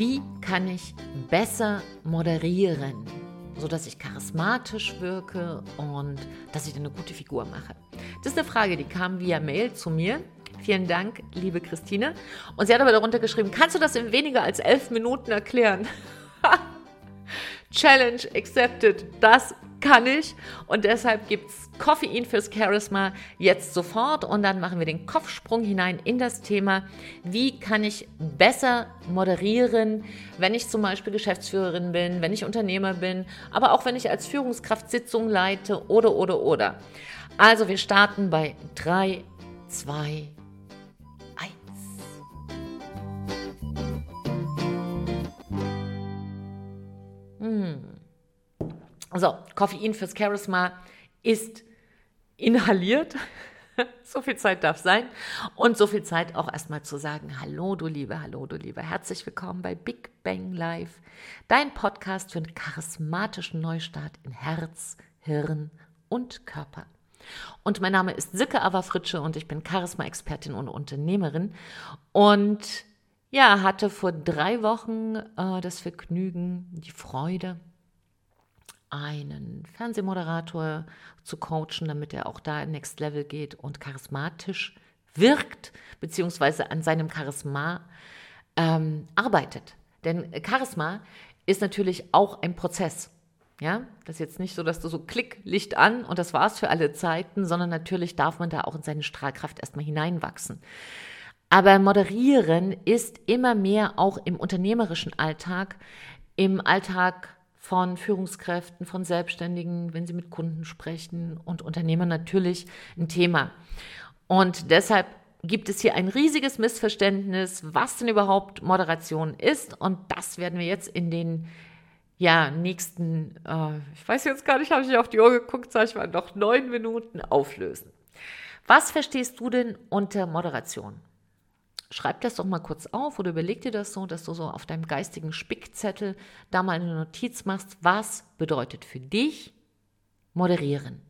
Wie kann ich besser moderieren, sodass ich charismatisch wirke und dass ich eine gute Figur mache? Das ist eine Frage, die kam via Mail zu mir. Vielen Dank, liebe Christine. Und sie hat aber darunter geschrieben, kannst du das in weniger als elf Minuten erklären? Challenge accepted. Das kann ich. Und deshalb gibt es Koffein fürs Charisma jetzt sofort. Und dann machen wir den Kopfsprung hinein in das Thema, wie kann ich besser moderieren, wenn ich zum Beispiel Geschäftsführerin bin, wenn ich Unternehmer bin, aber auch wenn ich als Führungskraft Sitzungen leite oder, oder, oder. Also wir starten bei 3, 2, So, Koffein fürs Charisma ist inhaliert. so viel Zeit darf sein. Und so viel Zeit auch erstmal zu sagen, hallo du Liebe, hallo du Liebe. Herzlich willkommen bei Big Bang Live, dein Podcast für einen charismatischen Neustart in Herz, Hirn und Körper. Und mein Name ist Silke Averfritsche und ich bin Charisma-Expertin und Unternehmerin. Und ja, hatte vor drei Wochen äh, das Vergnügen, die Freude, einen Fernsehmoderator zu coachen, damit er auch da Next Level geht und charismatisch wirkt, beziehungsweise an seinem Charisma ähm, arbeitet. Denn Charisma ist natürlich auch ein Prozess. Ja, das ist jetzt nicht so, dass du so klick, Licht an und das war's für alle Zeiten, sondern natürlich darf man da auch in seine Strahlkraft erstmal hineinwachsen. Aber moderieren ist immer mehr auch im unternehmerischen Alltag, im Alltag von Führungskräften, von Selbstständigen, wenn sie mit Kunden sprechen und Unternehmern natürlich ein Thema. Und deshalb gibt es hier ein riesiges Missverständnis, was denn überhaupt Moderation ist. Und das werden wir jetzt in den ja, nächsten, äh, ich weiß jetzt gar nicht, habe ich auf die Uhr geguckt, sage ich mal, noch neun Minuten auflösen. Was verstehst du denn unter Moderation? Schreib das doch mal kurz auf oder überleg dir das so, dass du so auf deinem geistigen Spickzettel da mal eine Notiz machst, was bedeutet für dich moderieren.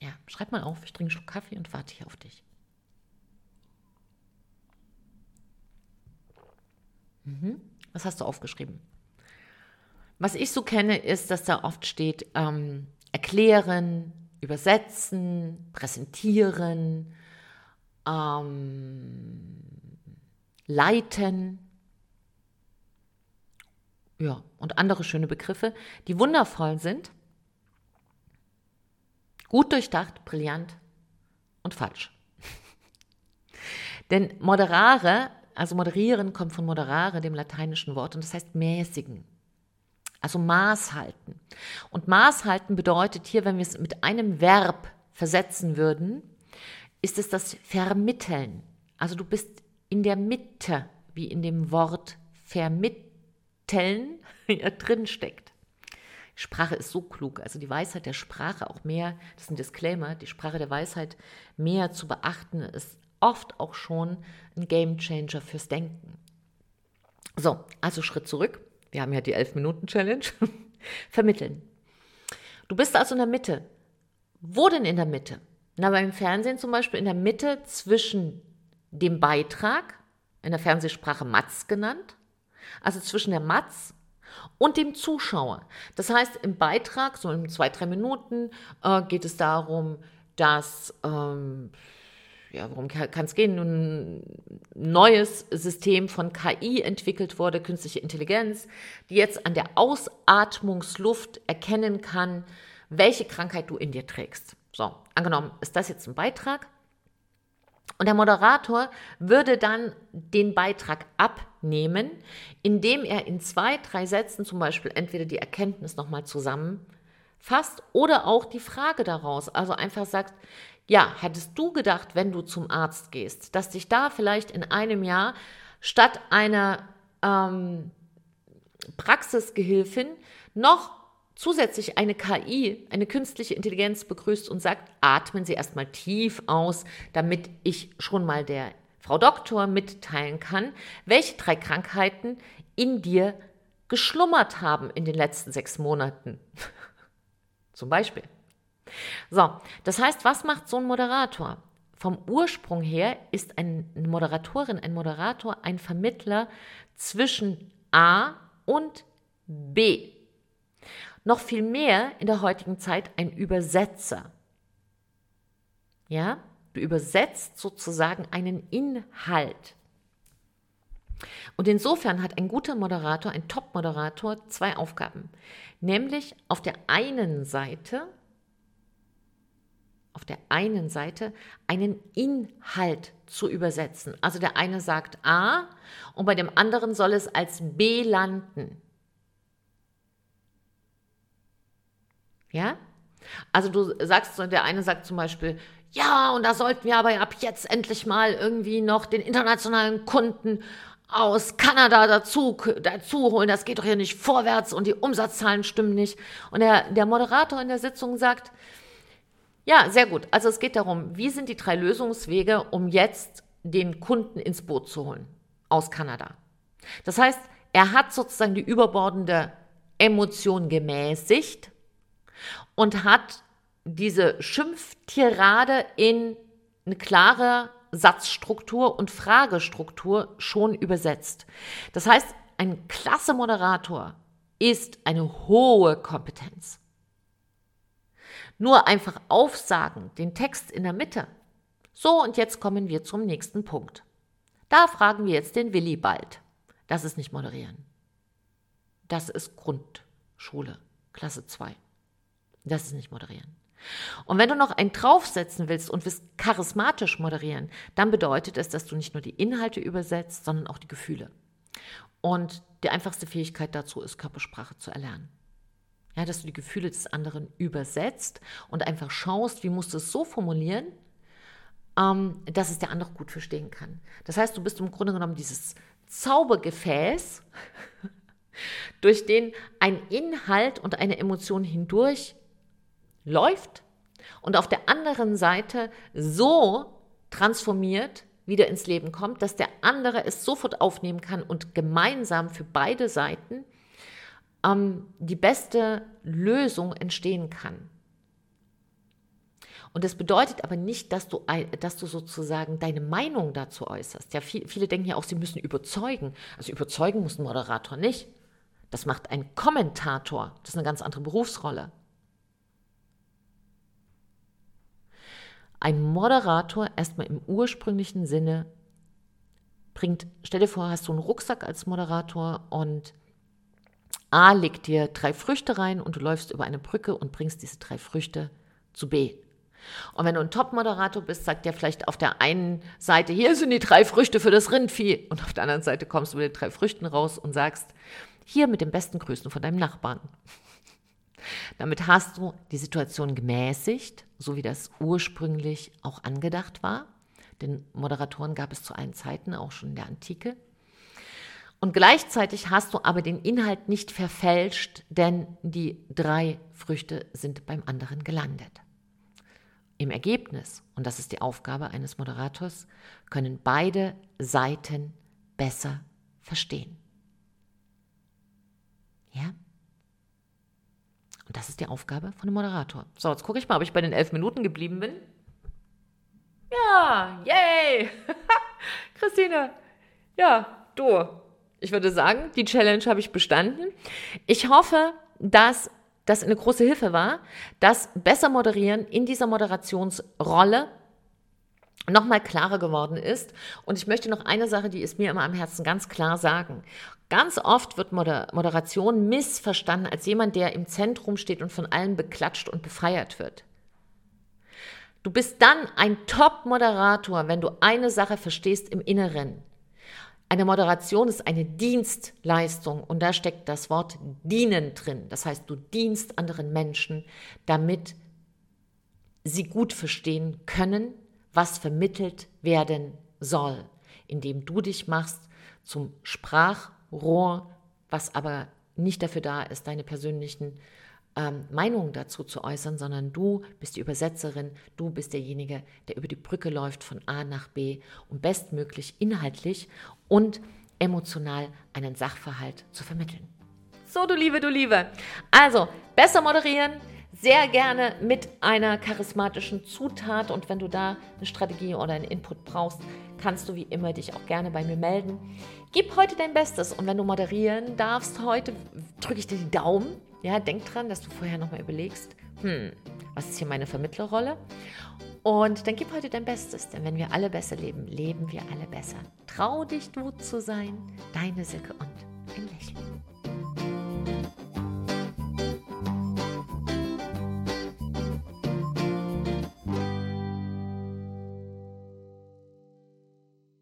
Ja, schreib mal auf, ich trinke schon Kaffee und warte hier auf dich. Mhm. Was hast du aufgeschrieben? Was ich so kenne, ist, dass da oft steht, ähm, erklären, übersetzen, präsentieren, ähm, leiten, ja, und andere schöne Begriffe, die wundervoll sind, gut durchdacht, brillant und falsch. Denn moderare, also moderieren kommt von moderare, dem lateinischen Wort, und das heißt mäßigen. Also Maß halten. Und Maß halten bedeutet hier, wenn wir es mit einem Verb versetzen würden, ist es das Vermitteln. Also du bist in der Mitte, wie in dem Wort vermitteln ja, drin steckt. Sprache ist so klug, also die Weisheit der Sprache auch mehr, das ist ein Disclaimer, die Sprache der Weisheit mehr zu beachten, ist oft auch schon ein Game Changer fürs Denken. So, also Schritt zurück. Wir haben ja die 11-Minuten-Challenge. Vermitteln. Du bist also in der Mitte. Wo denn in der Mitte? Na, beim Fernsehen zum Beispiel in der Mitte zwischen dem Beitrag, in der Fernsehsprache Matz genannt, also zwischen der Matz und dem Zuschauer. Das heißt, im Beitrag, so in zwei, drei Minuten, äh, geht es darum, dass, ähm, ja, worum kann es gehen? Ein neues System von KI entwickelt wurde, künstliche Intelligenz, die jetzt an der Ausatmungsluft erkennen kann, welche Krankheit du in dir trägst. So, angenommen, ist das jetzt ein Beitrag? Und der Moderator würde dann den Beitrag abnehmen, indem er in zwei, drei Sätzen zum Beispiel entweder die Erkenntnis nochmal zusammenfasst oder auch die Frage daraus. Also einfach sagt, ja, hättest du gedacht, wenn du zum Arzt gehst, dass dich da vielleicht in einem Jahr statt einer ähm, Praxisgehilfin noch zusätzlich eine KI, eine künstliche Intelligenz begrüßt und sagt, atmen Sie erstmal tief aus, damit ich schon mal der Frau Doktor mitteilen kann, welche drei Krankheiten in dir geschlummert haben in den letzten sechs Monaten. Zum Beispiel. So, das heißt, was macht so ein Moderator? vom Ursprung her ist eine Moderatorin, ein Moderator ein Vermittler zwischen A und B. Noch viel mehr in der heutigen Zeit ein Übersetzer. Ja, du übersetzt sozusagen einen Inhalt. Und insofern hat ein guter Moderator, ein Top-Moderator zwei Aufgaben. Nämlich auf der einen Seite, auf der einen Seite einen Inhalt zu übersetzen. Also der eine sagt A und bei dem anderen soll es als B landen. Ja? Also du sagst, der eine sagt zum Beispiel, ja, und da sollten wir aber ab jetzt endlich mal irgendwie noch den internationalen Kunden aus Kanada dazu, dazu holen. Das geht doch hier nicht vorwärts und die Umsatzzahlen stimmen nicht. Und der, der Moderator in der Sitzung sagt, ja, sehr gut. Also es geht darum, wie sind die drei Lösungswege, um jetzt den Kunden ins Boot zu holen aus Kanada. Das heißt, er hat sozusagen die überbordende Emotion gemäßigt und hat diese Schimpftirade in eine klare Satzstruktur und Fragestruktur schon übersetzt. Das heißt, ein klasse Moderator ist eine hohe Kompetenz. Nur einfach aufsagen, den Text in der Mitte. So, und jetzt kommen wir zum nächsten Punkt. Da fragen wir jetzt den Willi bald. Das ist nicht moderieren. Das ist Grundschule, Klasse 2. Das ist nicht moderieren. Und wenn du noch einen draufsetzen willst und willst charismatisch moderieren, dann bedeutet es, dass du nicht nur die Inhalte übersetzt, sondern auch die Gefühle. Und die einfachste Fähigkeit dazu ist, Körpersprache zu erlernen. Ja, dass du die Gefühle des anderen übersetzt und einfach schaust, wie musst du es so formulieren, ähm, dass es der andere gut verstehen kann. Das heißt, du bist im Grunde genommen dieses Zaubergefäß, durch den ein Inhalt und eine Emotion hindurch läuft und auf der anderen Seite so transformiert wieder ins Leben kommt, dass der andere es sofort aufnehmen kann und gemeinsam für beide Seiten ähm, die beste Lösung entstehen kann. Und das bedeutet aber nicht, dass du, dass du sozusagen deine Meinung dazu äußerst. Ja, viele, viele denken ja auch, sie müssen überzeugen. Also überzeugen muss ein Moderator nicht. Das macht ein Kommentator. Das ist eine ganz andere Berufsrolle. Ein Moderator erstmal im ursprünglichen Sinne bringt, stell dir vor, hast du einen Rucksack als Moderator und A legt dir drei Früchte rein und du läufst über eine Brücke und bringst diese drei Früchte zu B. Und wenn du ein Top-Moderator bist, sagt der vielleicht auf der einen Seite, hier sind die drei Früchte für das Rindvieh. Und auf der anderen Seite kommst du mit den drei Früchten raus und sagst, hier mit den besten Grüßen von deinem Nachbarn. Damit hast du die Situation gemäßigt, so wie das ursprünglich auch angedacht war. Denn Moderatoren gab es zu allen Zeiten, auch schon in der Antike. Und gleichzeitig hast du aber den Inhalt nicht verfälscht, denn die drei Früchte sind beim anderen gelandet. Im Ergebnis, und das ist die Aufgabe eines Moderators, können beide Seiten besser verstehen. Ja? Und das ist die Aufgabe von einem Moderator. So, jetzt gucke ich mal, ob ich bei den elf Minuten geblieben bin. Ja, yay! Christine, ja, du. Ich würde sagen, die Challenge habe ich bestanden. Ich hoffe, dass das eine große Hilfe war, dass besser moderieren in dieser Moderationsrolle nochmal klarer geworden ist. Und ich möchte noch eine Sache, die ist mir immer am Herzen ganz klar sagen. Ganz oft wird Moderation missverstanden als jemand, der im Zentrum steht und von allen beklatscht und befeiert wird. Du bist dann ein Top-Moderator, wenn du eine Sache verstehst im Inneren. Eine Moderation ist eine Dienstleistung und da steckt das Wort dienen drin. Das heißt, du dienst anderen Menschen, damit sie gut verstehen können, was vermittelt werden soll, indem du dich machst zum Sprachrohr, was aber nicht dafür da ist, deine persönlichen ähm, Meinungen dazu zu äußern, sondern du bist die Übersetzerin, du bist derjenige, der über die Brücke läuft von A nach B, um bestmöglich inhaltlich und emotional einen Sachverhalt zu vermitteln. So, du Liebe, du Liebe. Also, besser moderieren, sehr gerne mit einer charismatischen Zutat. Und wenn du da eine Strategie oder einen Input brauchst, kannst du wie immer dich auch gerne bei mir melden. Gib heute dein Bestes und wenn du moderieren darfst heute, drücke ich dir die Daumen. Ja, denk dran, dass du vorher nochmal überlegst, hm, was ist hier meine Vermittlerrolle? Und dann gib heute dein Bestes, denn wenn wir alle besser leben, leben wir alle besser. Trau dich, du zu sein. Deine Silke und